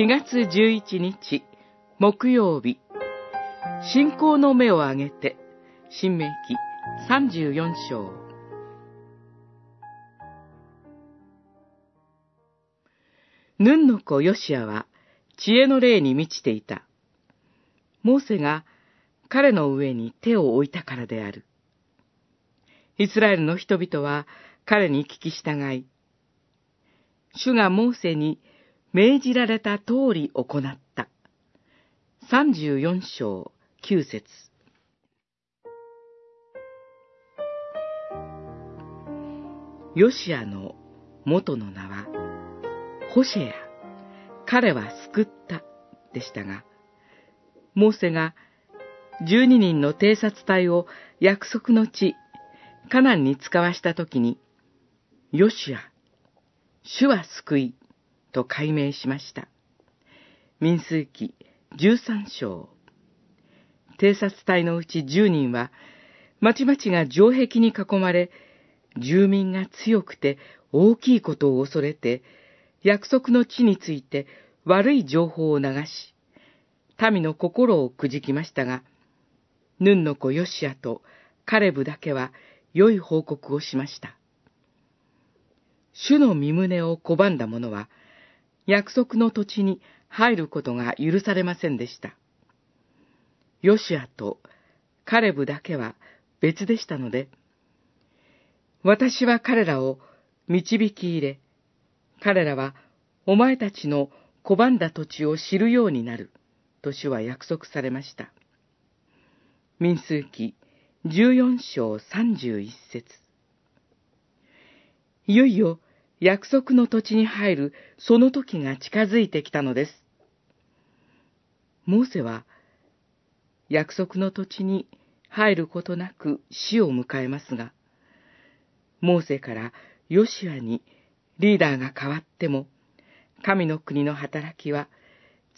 4月11日木曜日信仰の目を上げて新明記34章ヌンの子ヨシアは知恵の霊に満ちていた。モーセが彼の上に手を置いたからである。イスラエルの人々は彼に聞き従い、主がモーセに命じられた通り行った。34章9節ヨシアの元の名は、ホシェア。彼は救ったでしたが、モーセが12人の偵察隊を約束の地、カナンに使わしたときに、ヨシア、主は救い、と解明しました。民数記13章。偵察隊のうち10人は、町々が城壁に囲まれ、住民が強くて大きいことを恐れて、約束の地について悪い情報を流し、民の心をくじきましたが、ヌンの子ヨシアとカレブだけは良い報告をしました。主の身旨を拒んだ者は、約束の土地に入ることが許されませんでした。ヨシアとカレブだけは別でしたので、私は彼らを導き入れ、彼らはお前たちの拒んだ土地を知るようになる、と主は約束されました。民数記14章31節いよいよ約束の土地に入るその時が近づいてきたのです。モーセは約束の土地に入ることなく死を迎えますが、モーセからヨシアにリーダーが変わっても、神の国の働きは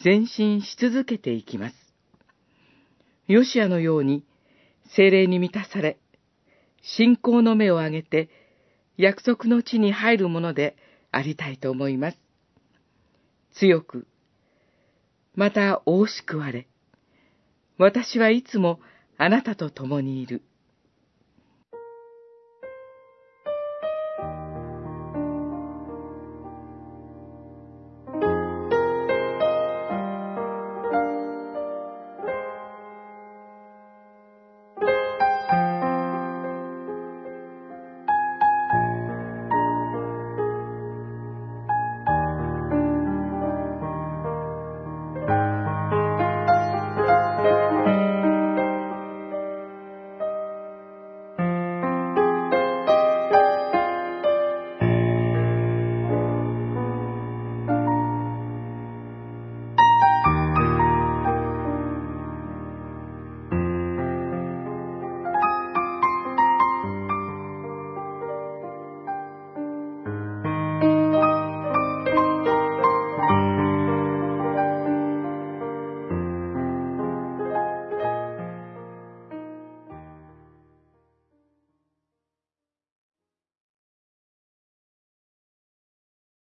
前進し続けていきます。ヨシアのように精霊に満たされ、信仰の目を上げて約束の地に入るものでありたいと思います。強く、また大しくわれ、私はいつもあなたと共にいる。